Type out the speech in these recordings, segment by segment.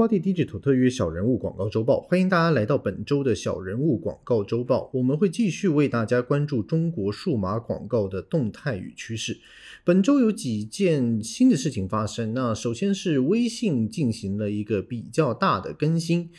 花地 Digital 特约小人物广告周报，欢迎大家来到本周的小人物广告周报。我们会继续为大家关注中国数码广告的动态与趋势。本周有几件新的事情发生。那首先是微信进行了一个比较大的更新，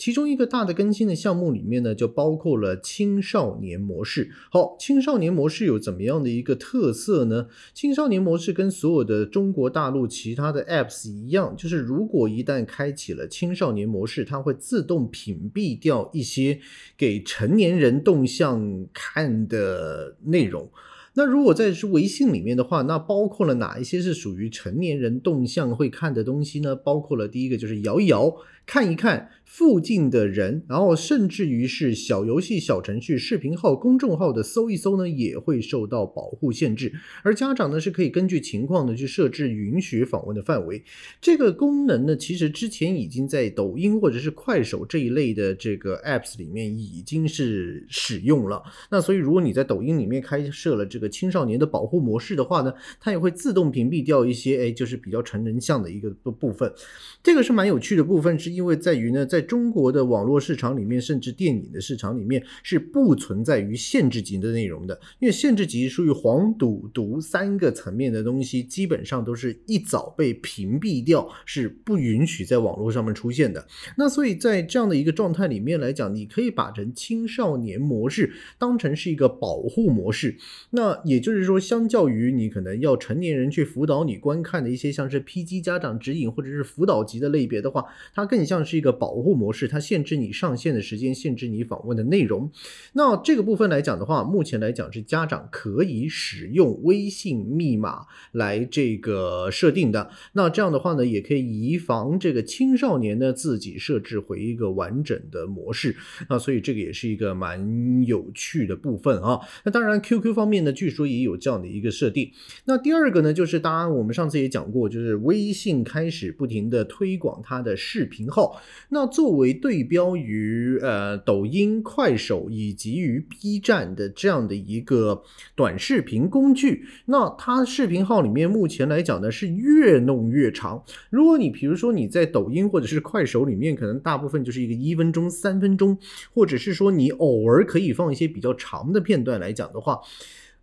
其中一个大的更新的项目里面呢，就包括了青少年模式。好，青少年模式有怎么样的一个特色呢？青少年模式跟所有的中国大陆其他的 Apps 一样，就是如果一旦开启了青少年模式，它会自动屏蔽掉一些给成年人动向看的内容。那如果在是微信里面的话，那包括了哪一些是属于成年人动向会看的东西呢？包括了第一个就是摇一摇。看一看附近的人，然后甚至于是小游戏、小程序、视频号、公众号的搜一搜呢，也会受到保护限制。而家长呢是可以根据情况呢去设置允许访问的范围。这个功能呢，其实之前已经在抖音或者是快手这一类的这个 apps 里面已经是使用了。那所以如果你在抖音里面开设了这个青少年的保护模式的话呢，它也会自动屏蔽掉一些哎，就是比较成人向的一个部分。这个是蛮有趣的部分之一。因为在于呢，在中国的网络市场里面，甚至电影的市场里面是不存在于限制级的内容的，因为限制级属于黄赌毒三个层面的东西，基本上都是一早被屏蔽掉，是不允许在网络上面出现的。那所以在这样的一个状态里面来讲，你可以把成青少年模式当成是一个保护模式。那也就是说，相较于你可能要成年人去辅导你观看的一些像是 PG 家长指引或者是辅导级的类别的话，它更像是一个保护模式，它限制你上线的时间，限制你访问的内容。那这个部分来讲的话，目前来讲是家长可以使用微信密码来这个设定的。那这样的话呢，也可以以防这个青少年呢自己设置回一个完整的模式。那所以这个也是一个蛮有趣的部分啊。那当然，QQ 方面呢，据说也有这样的一个设定。那第二个呢，就是当然我们上次也讲过，就是微信开始不停的推广它的视频号。那作为对标于呃抖音、快手以及于 B 站的这样的一个短视频工具，那它视频号里面目前来讲呢是越弄越长。如果你比如说你在抖音或者是快手里面，可能大部分就是一个一分钟、三分钟，或者是说你偶尔可以放一些比较长的片段来讲的话。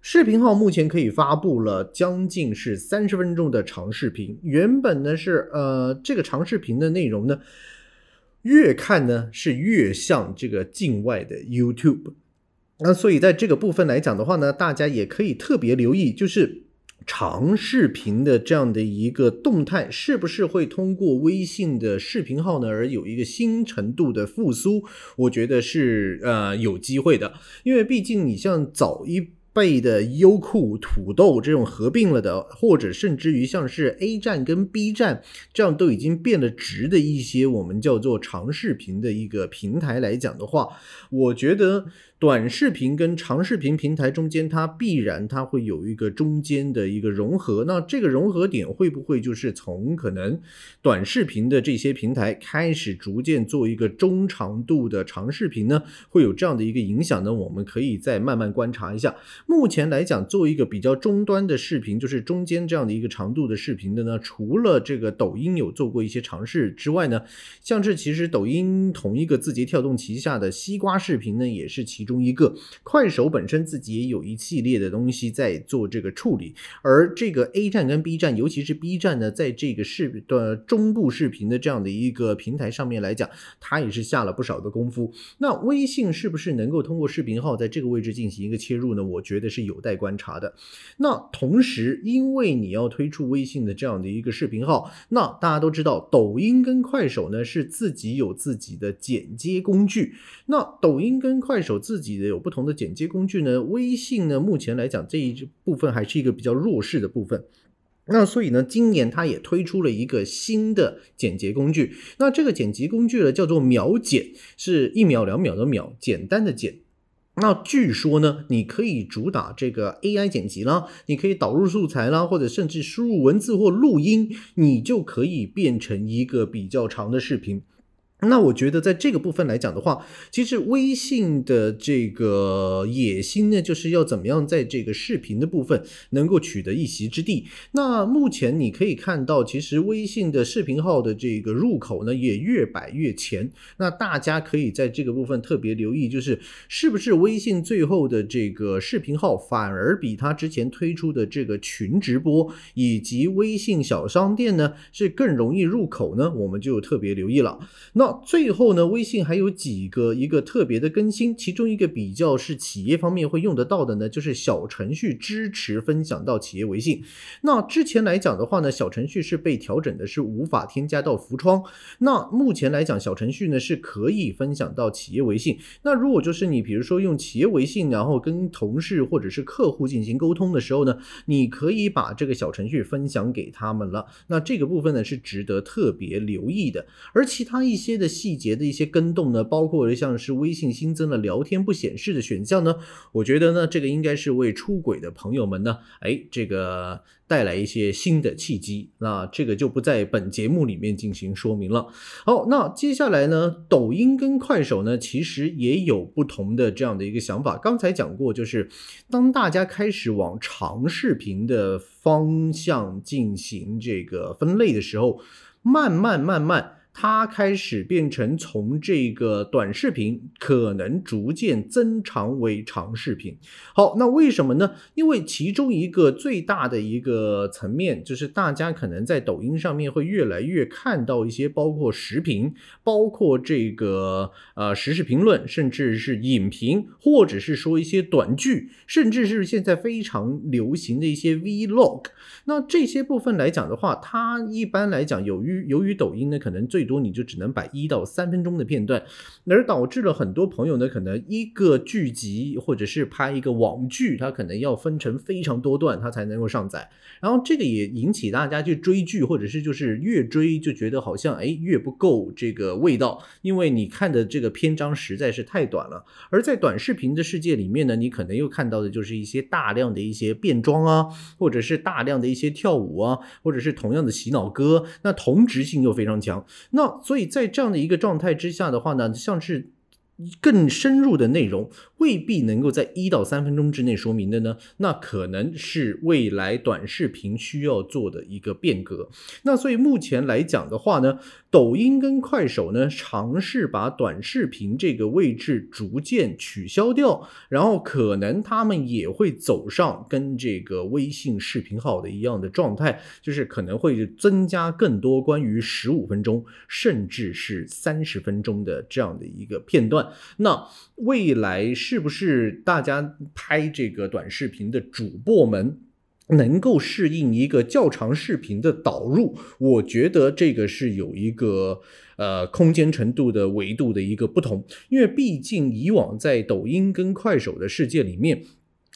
视频号目前可以发布了将近是三十分钟的长视频，原本呢是呃这个长视频的内容呢，越看呢是越像这个境外的 YouTube，那所以在这个部分来讲的话呢，大家也可以特别留意，就是长视频的这样的一个动态，是不是会通过微信的视频号呢而有一个新程度的复苏？我觉得是呃有机会的，因为毕竟你像早一。被的优酷、土豆这种合并了的，或者甚至于像是 A 站跟 B 站这样都已经变得值的一些我们叫做长视频的一个平台来讲的话，我觉得。短视频跟长视频平台中间，它必然它会有一个中间的一个融合。那这个融合点会不会就是从可能短视频的这些平台开始逐渐做一个中长度的长视频呢？会有这样的一个影响呢？我们可以再慢慢观察一下。目前来讲，做一个比较终端的视频，就是中间这样的一个长度的视频的呢，除了这个抖音有做过一些尝试之外呢，像是其实抖音同一个字节跳动旗下的西瓜视频呢，也是其。中一个快手本身自己也有一系列的东西在做这个处理，而这个 A 站跟 B 站，尤其是 B 站呢，在这个视的中部视频的这样的一个平台上面来讲，它也是下了不少的功夫。那微信是不是能够通过视频号在这个位置进行一个切入呢？我觉得是有待观察的。那同时，因为你要推出微信的这样的一个视频号，那大家都知道，抖音跟快手呢是自己有自己的剪接工具。那抖音跟快手自自己的有不同的剪接工具呢，微信呢目前来讲这一部分还是一个比较弱势的部分，那所以呢，今年它也推出了一个新的剪辑工具，那这个剪辑工具呢叫做秒剪，是一秒两秒的秒，简单的剪。那据说呢，你可以主打这个 AI 剪辑啦，你可以导入素材啦，或者甚至输入文字或录音，你就可以变成一个比较长的视频。那我觉得在这个部分来讲的话，其实微信的这个野心呢，就是要怎么样在这个视频的部分能够取得一席之地。那目前你可以看到，其实微信的视频号的这个入口呢，也越摆越前。那大家可以在这个部分特别留意，就是是不是微信最后的这个视频号反而比它之前推出的这个群直播以及微信小商店呢，是更容易入口呢？我们就特别留意了。那最后呢，微信还有几个一个特别的更新，其中一个比较是企业方面会用得到的呢，就是小程序支持分享到企业微信。那之前来讲的话呢，小程序是被调整的是无法添加到浮窗。那目前来讲，小程序呢是可以分享到企业微信。那如果就是你比如说用企业微信，然后跟同事或者是客户进行沟通的时候呢，你可以把这个小程序分享给他们了。那这个部分呢是值得特别留意的。而其他一些的细节的一些跟动呢，包括像是微信新增了聊天不显示的选项呢，我觉得呢，这个应该是为出轨的朋友们呢，哎，这个带来一些新的契机。那这个就不在本节目里面进行说明了。好，那接下来呢，抖音跟快手呢，其实也有不同的这样的一个想法。刚才讲过，就是当大家开始往长视频的方向进行这个分类的时候，慢慢慢慢。它开始变成从这个短视频可能逐渐增长为长视频。好，那为什么呢？因为其中一个最大的一个层面，就是大家可能在抖音上面会越来越看到一些包括视频、包括这个呃时事评论，甚至是影评，或者是说一些短剧，甚至是现在非常流行的一些 Vlog。那这些部分来讲的话，它一般来讲，由于由于抖音呢，可能最多你就只能摆一到三分钟的片段，而导致了很多朋友呢，可能一个剧集或者是拍一个网剧，它可能要分成非常多段，它才能够上载。然后这个也引起大家去追剧，或者是就是越追就觉得好像哎越不够这个味道，因为你看的这个篇章实在是太短了。而在短视频的世界里面呢，你可能又看到的就是一些大量的一些变装啊，或者是大量的一些跳舞啊，或者是同样的洗脑歌，那同质性又非常强。那所以在这样的一个状态之下的话呢，像是更深入的内容。未必能够在一到三分钟之内说明的呢？那可能是未来短视频需要做的一个变革。那所以目前来讲的话呢，抖音跟快手呢尝试把短视频这个位置逐渐取消掉，然后可能他们也会走上跟这个微信视频号的一样的状态，就是可能会增加更多关于十五分钟甚至是三十分钟的这样的一个片段。那未来是不是大家拍这个短视频的主播们能够适应一个较长视频的导入？我觉得这个是有一个呃空间程度的维度的一个不同，因为毕竟以往在抖音跟快手的世界里面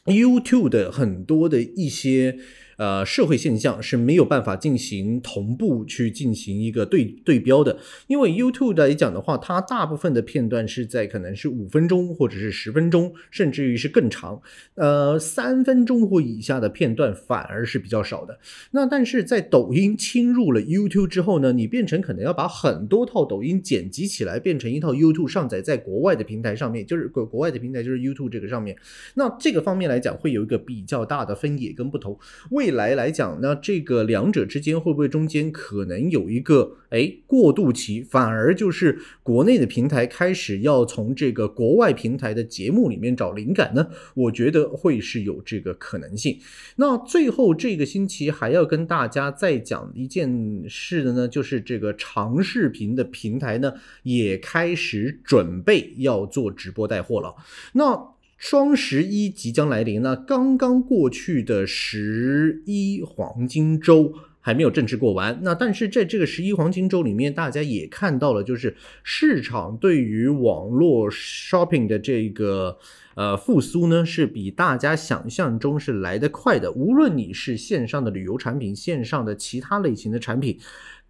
，YouTube 的很多的一些。呃，社会现象是没有办法进行同步去进行一个对对标的，因为 YouTube 来讲的话，它大部分的片段是在可能是五分钟或者是十分钟，甚至于是更长。呃，三分钟或以下的片段反而是比较少的。那但是在抖音侵入了 YouTube 之后呢，你变成可能要把很多套抖音剪辑起来，变成一套 YouTube 上载在国外的平台上面，就是国国外的平台就是 YouTube 这个上面。那这个方面来讲，会有一个比较大的分野跟不同。为来来讲，那这个两者之间会不会中间可能有一个哎过渡期，反而就是国内的平台开始要从这个国外平台的节目里面找灵感呢？我觉得会是有这个可能性。那最后这个星期还要跟大家再讲一件事的呢，就是这个长视频的平台呢也开始准备要做直播带货了。那双十一即将来临，那刚刚过去的十一黄金周还没有正式过完。那但是在这个十一黄金周里面，大家也看到了，就是市场对于网络 shopping 的这个呃复苏呢，是比大家想象中是来得快的。无论你是线上的旅游产品，线上的其他类型的产品。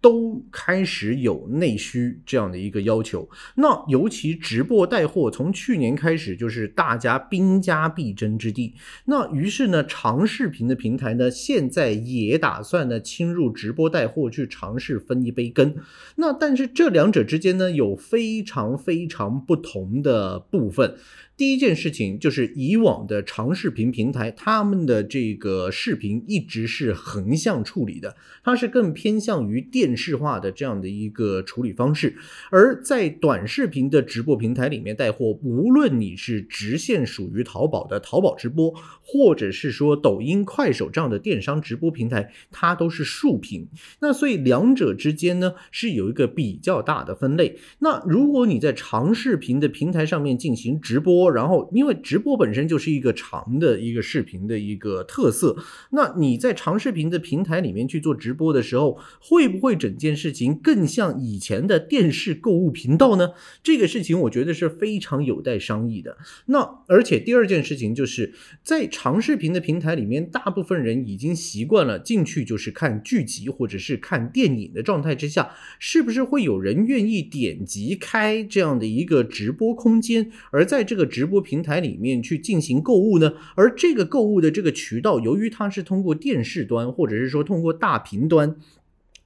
都开始有内需这样的一个要求。那尤其直播带货，从去年开始就是大家兵家必争之地。那于是呢，长视频的平台呢，现在也打算呢侵入直播带货，去尝试分一杯羹。那但是这两者之间呢，有非常非常不同的部分。第一件事情就是以往的长视频平台，他们的这个视频一直是横向处理的，它是更偏向于电视化的这样的一个处理方式。而在短视频的直播平台里面带货，无论你是直线属于淘宝的淘宝直播，或者是说抖音、快手这样的电商直播平台，它都是竖屏。那所以两者之间呢是有一个比较大的分类。那如果你在长视频的平台上面进行直播，然后，因为直播本身就是一个长的一个视频的一个特色，那你在长视频的平台里面去做直播的时候，会不会整件事情更像以前的电视购物频道呢？这个事情我觉得是非常有待商议的。那而且第二件事情就是在长视频的平台里面，大部分人已经习惯了进去就是看剧集或者是看电影的状态之下，是不是会有人愿意点击开这样的一个直播空间？而在这个直播平台里面去进行购物呢，而这个购物的这个渠道，由于它是通过电视端或者是说通过大屏端，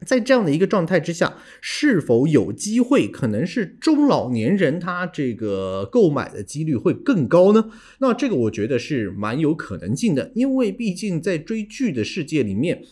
在这样的一个状态之下，是否有机会可能是中老年人他这个购买的几率会更高呢？那这个我觉得是蛮有可能性的，因为毕竟在追剧的世界里面。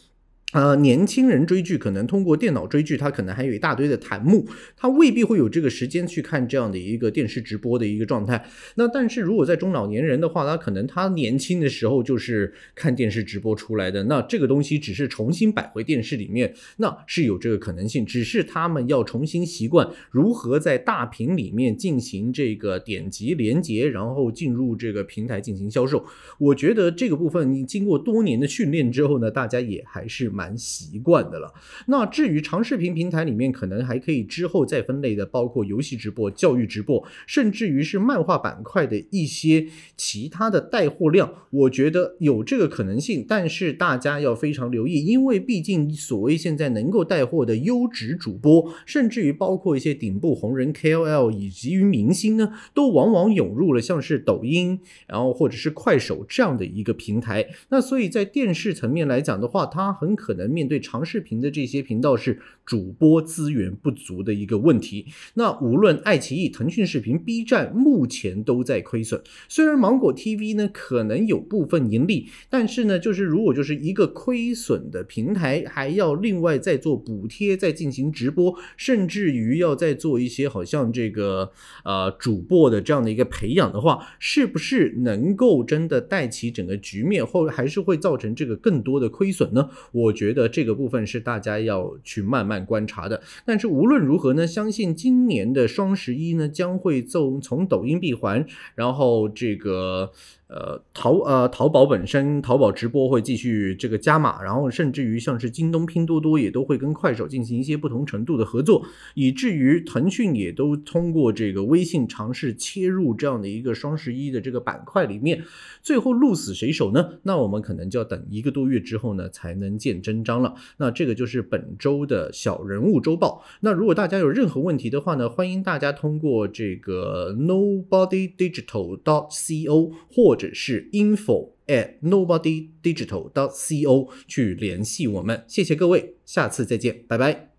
呃，年轻人追剧可能通过电脑追剧，他可能还有一大堆的弹幕，他未必会有这个时间去看这样的一个电视直播的一个状态。那但是如果在中老年人的话，他可能他年轻的时候就是看电视直播出来的，那这个东西只是重新摆回电视里面，那是有这个可能性，只是他们要重新习惯如何在大屏里面进行这个点击连接，然后进入这个平台进行销售。我觉得这个部分你经过多年的训练之后呢，大家也还是蛮。蛮习惯的了。那至于长视频平台里面，可能还可以之后再分类的，包括游戏直播、教育直播，甚至于是漫画板块的一些其他的带货量，我觉得有这个可能性。但是大家要非常留意，因为毕竟所谓现在能够带货的优质主播，甚至于包括一些顶部红人 KOL 以及于明星呢，都往往涌入了像是抖音，然后或者是快手这样的一个平台。那所以在电视层面来讲的话，它很可。可能面对长视频的这些频道是主播资源不足的一个问题。那无论爱奇艺、腾讯视频、B 站，目前都在亏损。虽然芒果 TV 呢可能有部分盈利，但是呢，就是如果就是一个亏损的平台，还要另外再做补贴，再进行直播，甚至于要再做一些好像这个呃主播的这样的一个培养的话，是不是能够真的带起整个局面，或还是会造成这个更多的亏损呢？我觉。得这个部分是大家要去慢慢观察的，但是无论如何呢，相信今年的双十一呢将会从从抖音闭环，然后这个。呃，淘呃淘宝本身，淘宝直播会继续这个加码，然后甚至于像是京东、拼多多也都会跟快手进行一些不同程度的合作，以至于腾讯也都通过这个微信尝试切入这样的一个双十一的这个板块里面，最后鹿死谁手呢？那我们可能就要等一个多月之后呢才能见真章了。那这个就是本周的小人物周报。那如果大家有任何问题的话呢，欢迎大家通过这个 nobodydigital.co 或者是 info at nobodydigital.co 去联系我们，谢谢各位，下次再见，拜拜。